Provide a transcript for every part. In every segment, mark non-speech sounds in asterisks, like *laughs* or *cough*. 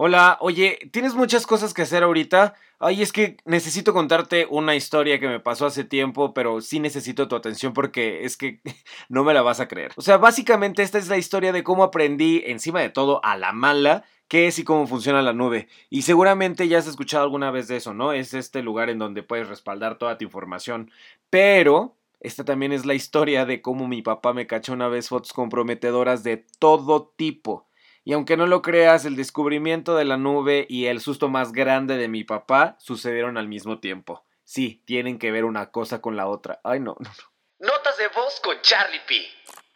Hola, oye, ¿tienes muchas cosas que hacer ahorita? Ay, es que necesito contarte una historia que me pasó hace tiempo, pero sí necesito tu atención porque es que *laughs* no me la vas a creer. O sea, básicamente esta es la historia de cómo aprendí, encima de todo, a la mala, qué es y cómo funciona la nube. Y seguramente ya has escuchado alguna vez de eso, ¿no? Es este lugar en donde puedes respaldar toda tu información. Pero esta también es la historia de cómo mi papá me cachó una vez fotos comprometedoras de todo tipo. Y aunque no lo creas, el descubrimiento de la nube y el susto más grande de mi papá sucedieron al mismo tiempo. Sí, tienen que ver una cosa con la otra. Ay, no, no, no. Notas de voz con Charlie P.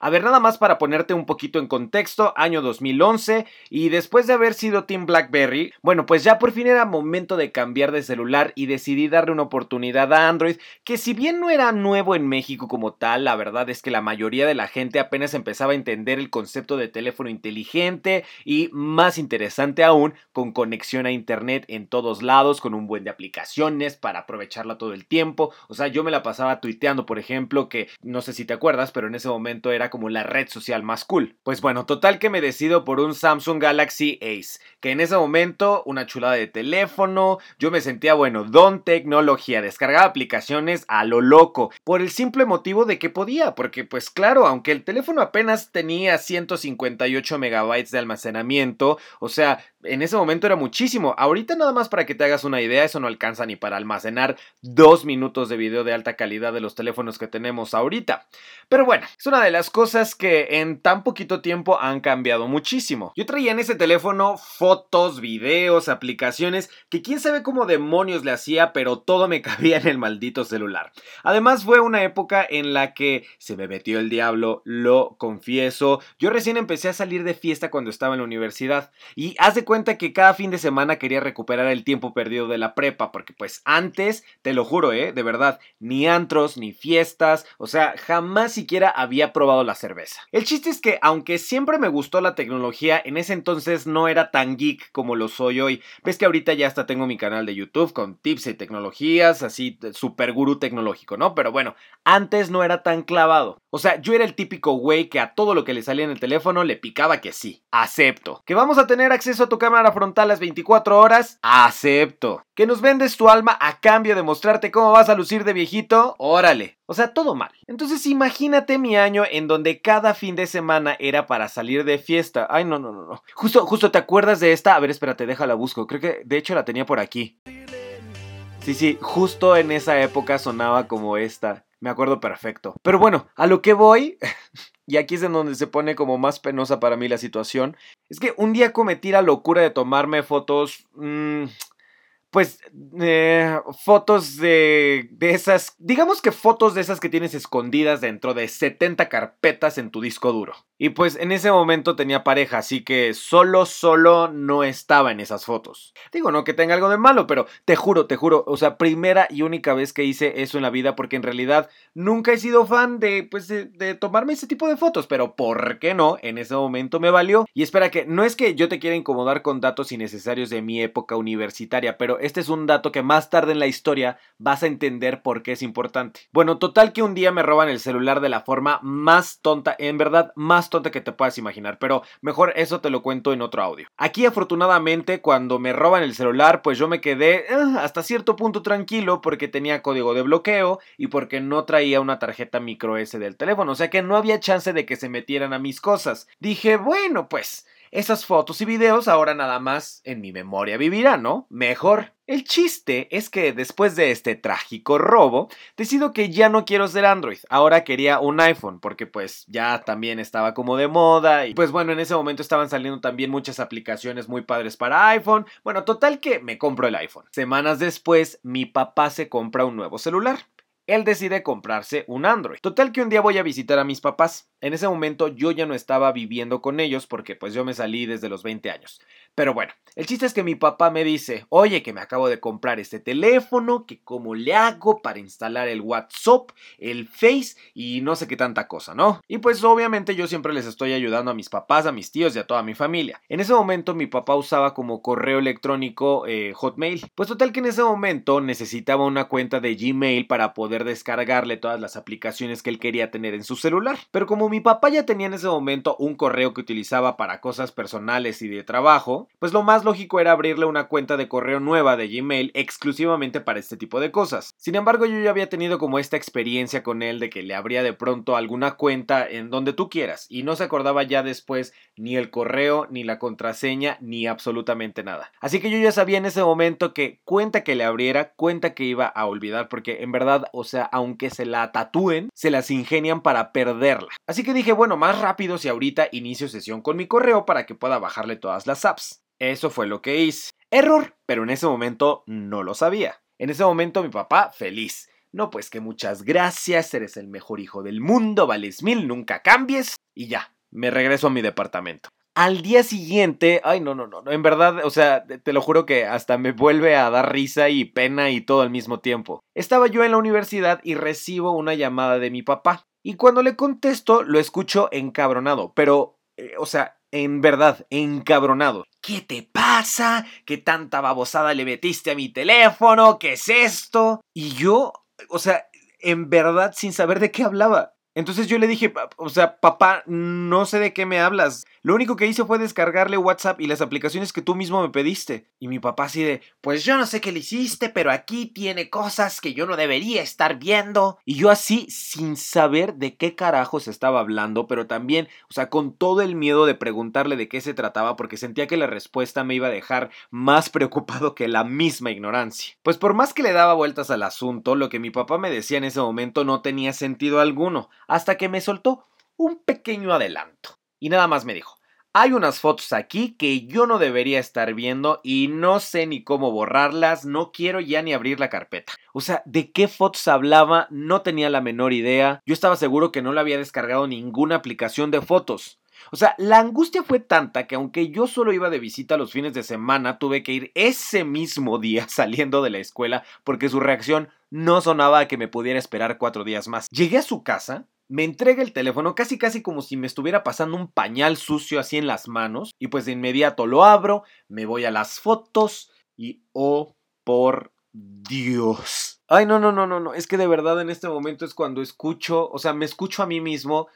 A ver, nada más para ponerte un poquito en contexto, año 2011 y después de haber sido Team Blackberry, bueno, pues ya por fin era momento de cambiar de celular y decidí darle una oportunidad a Android, que si bien no era nuevo en México como tal, la verdad es que la mayoría de la gente apenas empezaba a entender el concepto de teléfono inteligente y más interesante aún, con conexión a internet en todos lados, con un buen de aplicaciones para aprovecharla todo el tiempo, o sea, yo me la pasaba tuiteando, por ejemplo, que no sé si te acuerdas, pero en ese momento era como la red social más cool. Pues bueno, total que me decido por un Samsung Galaxy Ace, que en ese momento una chulada de teléfono, yo me sentía bueno, don tecnología, descargaba aplicaciones a lo loco, por el simple motivo de que podía, porque pues claro, aunque el teléfono apenas tenía 158 megabytes de almacenamiento, o sea, en ese momento era muchísimo. Ahorita nada más para que te hagas una idea, eso no alcanza ni para almacenar dos minutos de video de alta calidad de los teléfonos que tenemos ahorita. Pero bueno, es una de las cosas que en tan poquito tiempo han cambiado muchísimo. Yo traía en ese teléfono fotos, videos, aplicaciones, que quién sabe cómo demonios le hacía, pero todo me *laughs* cabía en el maldito celular. Además fue una época en la que se me metió el diablo, lo confieso. Yo recién empecé a salir de fiesta cuando estaba en la universidad y haz de cuenta que cada fin de semana quería recuperar el tiempo perdido de la prepa, porque pues antes, te lo juro, eh, de verdad, ni antros, ni fiestas, o sea, jamás siquiera había probado la cerveza. El chiste es que, aunque siempre me gustó la tecnología, en ese entonces no era tan geek como lo soy hoy. Ves que ahorita ya hasta tengo mi canal de YouTube con tips y tecnologías, así, super gurú tecnológico, ¿no? Pero bueno, antes no era tan clavado. O sea, yo era el típico güey que a todo lo que le salía en el teléfono le picaba que sí. Acepto. ¿Que vamos a tener acceso a tu cámara frontal las 24 horas? Acepto. ¿Que nos vendes tu alma a cambio de mostrarte cómo vas a lucir de viejito? Órale. O sea, todo mal. Entonces imagínate mi año en donde cada fin de semana era para salir de fiesta. Ay, no, no, no, no. Justo, justo, ¿te acuerdas de esta? A ver, espérate, déjala busco. Creo que de hecho la tenía por aquí. Sí, sí, justo en esa época sonaba como esta. Me acuerdo perfecto. Pero bueno, a lo que voy, *laughs* y aquí es en donde se pone como más penosa para mí la situación, es que un día cometí la locura de tomarme fotos... Mmm, pues eh, fotos de, de esas, digamos que fotos de esas que tienes escondidas dentro de 70 carpetas en tu disco duro. Y pues en ese momento tenía pareja, así que solo, solo no estaba en esas fotos. Digo, no que tenga algo de malo, pero te juro, te juro, o sea, primera y única vez que hice eso en la vida, porque en realidad nunca he sido fan de, pues, de, tomarme ese tipo de fotos, pero ¿por qué no? En ese momento me valió. Y espera que, no es que yo te quiera incomodar con datos innecesarios de mi época universitaria, pero este es un dato que más tarde en la historia vas a entender por qué es importante. Bueno, total que un día me roban el celular de la forma más tonta, en verdad más tonta que te puedas imaginar, pero mejor eso te lo cuento en otro audio. Aquí afortunadamente cuando me roban el celular, pues yo me quedé eh, hasta cierto punto tranquilo porque tenía código de bloqueo y porque no traía una tarjeta micro S del teléfono, o sea que no había chance de que se metieran a mis cosas. Dije, bueno, pues esas fotos y videos ahora nada más en mi memoria vivirán, ¿no? Mejor. El chiste es que después de este trágico robo, decido que ya no quiero ser Android, ahora quería un iPhone, porque pues ya también estaba como de moda y pues bueno, en ese momento estaban saliendo también muchas aplicaciones muy padres para iPhone, bueno, total que me compro el iPhone. Semanas después, mi papá se compra un nuevo celular él decide comprarse un Android. Total que un día voy a visitar a mis papás. En ese momento yo ya no estaba viviendo con ellos porque pues yo me salí desde los 20 años. Pero bueno, el chiste es que mi papá me dice, oye que me acabo de comprar este teléfono, que cómo le hago para instalar el WhatsApp, el Face y no sé qué tanta cosa, ¿no? Y pues obviamente yo siempre les estoy ayudando a mis papás, a mis tíos y a toda mi familia. En ese momento mi papá usaba como correo electrónico eh, Hotmail. Pues total que en ese momento necesitaba una cuenta de Gmail para poder descargarle todas las aplicaciones que él quería tener en su celular. Pero como mi papá ya tenía en ese momento un correo que utilizaba para cosas personales y de trabajo, pues lo más lógico era abrirle una cuenta de correo nueva de Gmail exclusivamente para este tipo de cosas. Sin embargo, yo ya había tenido como esta experiencia con él de que le abría de pronto alguna cuenta en donde tú quieras y no se acordaba ya después ni el correo, ni la contraseña, ni absolutamente nada. Así que yo ya sabía en ese momento que cuenta que le abriera, cuenta que iba a olvidar, porque en verdad, o sea, aunque se la tatúen, se las ingenian para perderla. Así que dije, bueno, más rápido si ahorita inicio sesión con mi correo para que pueda bajarle todas las apps. Eso fue lo que hice. Error, pero en ese momento no lo sabía. En ese momento mi papá feliz. No, pues que muchas gracias, eres el mejor hijo del mundo, vales mil, nunca cambies. Y ya, me regreso a mi departamento. Al día siguiente, ay, no, no, no, en verdad, o sea, te lo juro que hasta me vuelve a dar risa y pena y todo al mismo tiempo. Estaba yo en la universidad y recibo una llamada de mi papá. Y cuando le contesto, lo escucho encabronado, pero, eh, o sea, en verdad, encabronado. ¿Qué te pasa? ¿Qué tanta babosada le metiste a mi teléfono? ¿Qué es esto? Y yo, o sea, en verdad, sin saber de qué hablaba. Entonces yo le dije, o sea, papá, no sé de qué me hablas. Lo único que hice fue descargarle WhatsApp y las aplicaciones que tú mismo me pediste. Y mi papá así de, pues yo no sé qué le hiciste, pero aquí tiene cosas que yo no debería estar viendo. Y yo así, sin saber de qué carajos estaba hablando, pero también, o sea, con todo el miedo de preguntarle de qué se trataba, porque sentía que la respuesta me iba a dejar más preocupado que la misma ignorancia. Pues por más que le daba vueltas al asunto, lo que mi papá me decía en ese momento no tenía sentido alguno, hasta que me soltó un pequeño adelanto y nada más me dijo, hay unas fotos aquí que yo no debería estar viendo y no sé ni cómo borrarlas, no quiero ya ni abrir la carpeta. O sea, ¿de qué fotos hablaba? No tenía la menor idea. Yo estaba seguro que no le había descargado ninguna aplicación de fotos. O sea, la angustia fue tanta que aunque yo solo iba de visita los fines de semana, tuve que ir ese mismo *laughs* día saliendo de la escuela porque su reacción no sonaba a que me pudiera esperar cuatro días más. Llegué a su casa me entrega el teléfono casi casi como si me estuviera pasando un pañal sucio así en las manos y pues de inmediato lo abro, me voy a las fotos y oh por Dios. Ay, no, no, no, no, no, es que de verdad en este momento es cuando escucho, o sea, me escucho a mí mismo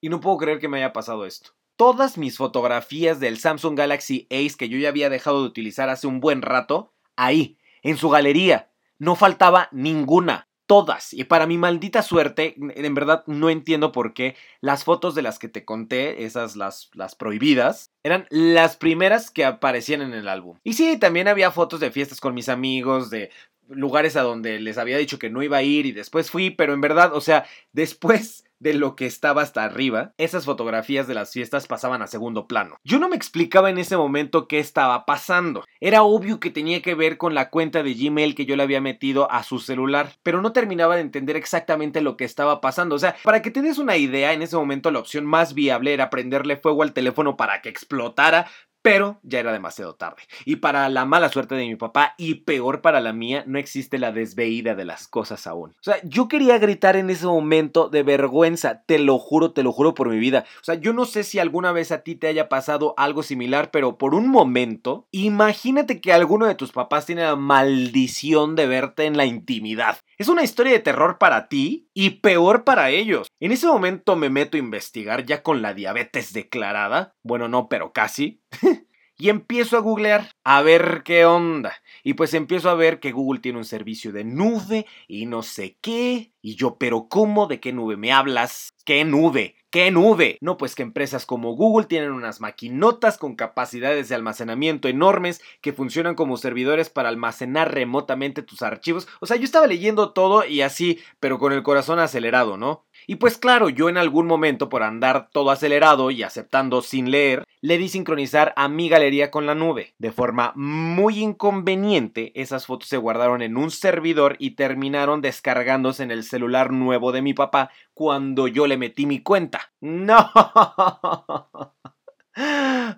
y no puedo creer que me haya pasado esto. Todas mis fotografías del Samsung Galaxy Ace que yo ya había dejado de utilizar hace un buen rato, ahí, en su galería, no faltaba ninguna todas. Y para mi maldita suerte, en verdad no entiendo por qué las fotos de las que te conté, esas las, las prohibidas, eran las primeras que aparecían en el álbum. Y sí, también había fotos de fiestas con mis amigos, de lugares a donde les había dicho que no iba a ir y después fui, pero en verdad, o sea, después de lo que estaba hasta arriba, esas fotografías de las fiestas pasaban a segundo plano. Yo no me explicaba en ese momento qué estaba pasando. Era obvio que tenía que ver con la cuenta de Gmail que yo le había metido a su celular, pero no terminaba de entender exactamente lo que estaba pasando. O sea, para que te des una idea, en ese momento la opción más viable era prenderle fuego al teléfono para que explotara, pero ya era demasiado tarde. Y para la mala suerte de mi papá y peor para la mía, no existe la desveída de las cosas aún. O sea, yo quería gritar en ese momento de vergüenza, te lo juro, te lo juro por mi vida. O sea, yo no sé si alguna vez a ti te haya pasado algo similar, pero por un momento, imagínate que alguno de tus papás tiene la maldición de verte en la intimidad. Es una historia de terror para ti y peor para ellos. En ese momento me meto a investigar ya con la diabetes declarada. Bueno, no, pero casi. *laughs* y empiezo a googlear a ver qué onda. Y pues empiezo a ver que Google tiene un servicio de nube y no sé qué. Y yo, pero ¿cómo? ¿De qué nube me hablas? ¿Qué nube? ¿Qué nube? No, pues que empresas como Google tienen unas maquinotas con capacidades de almacenamiento enormes que funcionan como servidores para almacenar remotamente tus archivos. O sea, yo estaba leyendo todo y así, pero con el corazón acelerado, ¿no? Y pues claro, yo en algún momento por andar todo acelerado y aceptando sin leer, le di sincronizar a mi galería con la nube. De forma muy inconveniente, esas fotos se guardaron en un servidor y terminaron descargándose en el celular nuevo de mi papá cuando yo le metí mi cuenta. No. *laughs*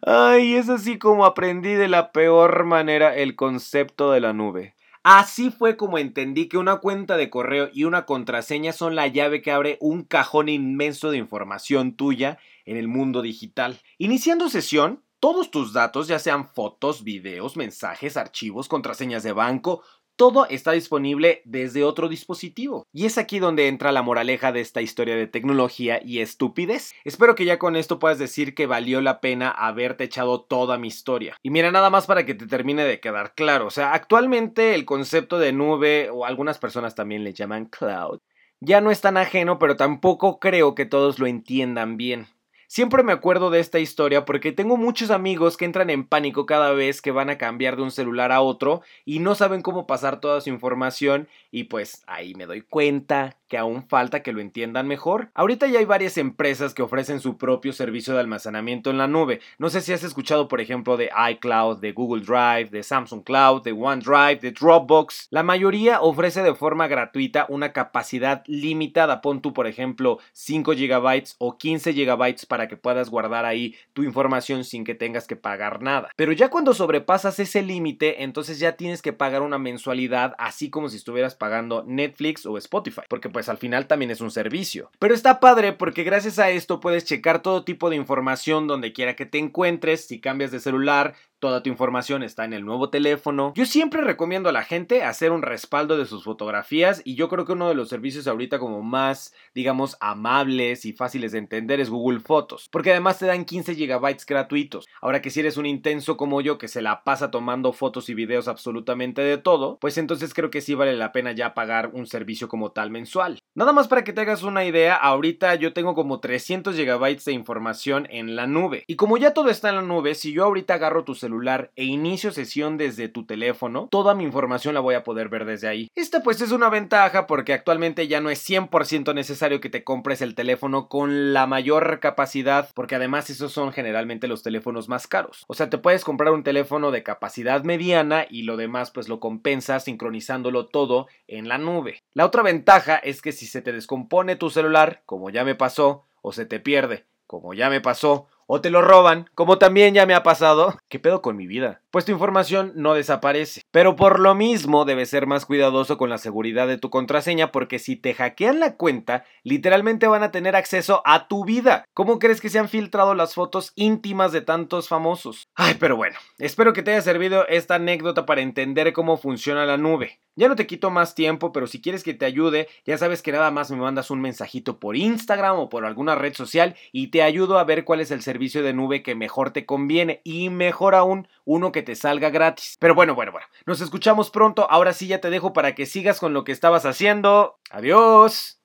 Ay, es así como aprendí de la peor manera el concepto de la nube. Así fue como entendí que una cuenta de correo y una contraseña son la llave que abre un cajón inmenso de información tuya en el mundo digital. Iniciando sesión, todos tus datos, ya sean fotos, videos, mensajes, archivos, contraseñas de banco, todo está disponible desde otro dispositivo. Y es aquí donde entra la moraleja de esta historia de tecnología y estupidez. Espero que ya con esto puedas decir que valió la pena haberte echado toda mi historia. Y mira, nada más para que te termine de quedar claro, o sea, actualmente el concepto de nube, o algunas personas también le llaman cloud, ya no es tan ajeno, pero tampoco creo que todos lo entiendan bien. Siempre me acuerdo de esta historia porque tengo muchos amigos que entran en pánico cada vez que van a cambiar de un celular a otro y no saben cómo pasar toda su información y pues ahí me doy cuenta que aún falta que lo entiendan mejor. Ahorita ya hay varias empresas que ofrecen su propio servicio de almacenamiento en la nube. No sé si has escuchado por ejemplo de iCloud, de Google Drive, de Samsung Cloud, de OneDrive, de Dropbox. La mayoría ofrece de forma gratuita una capacidad limitada. Pon tú por ejemplo 5 GB o 15 GB para que puedas guardar ahí tu información sin que tengas que pagar nada. Pero ya cuando sobrepasas ese límite, entonces ya tienes que pagar una mensualidad, así como si estuvieras pagando Netflix o Spotify, porque pues al final también es un servicio. Pero está padre porque gracias a esto puedes checar todo tipo de información donde quiera que te encuentres, si cambias de celular, Toda tu información está en el nuevo teléfono. Yo siempre recomiendo a la gente hacer un respaldo de sus fotografías y yo creo que uno de los servicios ahorita como más, digamos, amables y fáciles de entender es Google Fotos, porque además te dan 15 GB gratuitos. Ahora que si eres un intenso como yo que se la pasa tomando fotos y videos absolutamente de todo, pues entonces creo que sí vale la pena ya pagar un servicio como tal mensual. Nada más para que te hagas una idea, ahorita yo tengo como 300 GB de información en la nube. Y como ya todo está en la nube, si yo ahorita agarro tu celular e inicio sesión desde tu teléfono, toda mi información la voy a poder ver desde ahí. Esta pues es una ventaja porque actualmente ya no es 100% necesario que te compres el teléfono con la mayor capacidad, porque además esos son generalmente los teléfonos más caros. O sea, te puedes comprar un teléfono de capacidad mediana y lo demás pues lo compensas sincronizándolo todo en la nube. La otra ventaja es que si se te descompone tu celular, como ya me pasó, o se te pierde, como ya me pasó, o te lo roban, como también ya me ha pasado. *laughs* ¿Qué pedo con mi vida? Pues tu información no desaparece. Pero por lo mismo debes ser más cuidadoso con la seguridad de tu contraseña porque si te hackean la cuenta, literalmente van a tener acceso a tu vida. ¿Cómo crees que se han filtrado las fotos íntimas de tantos famosos? Ay, pero bueno, espero que te haya servido esta anécdota para entender cómo funciona la nube. Ya no te quito más tiempo, pero si quieres que te ayude, ya sabes que nada más me mandas un mensajito por Instagram o por alguna red social y te ayudo a ver cuál es el servicio de nube que mejor te conviene y mejor aún uno que te salga gratis. Pero bueno, bueno, bueno, nos escuchamos pronto. Ahora sí ya te dejo para que sigas con lo que estabas haciendo. Adiós.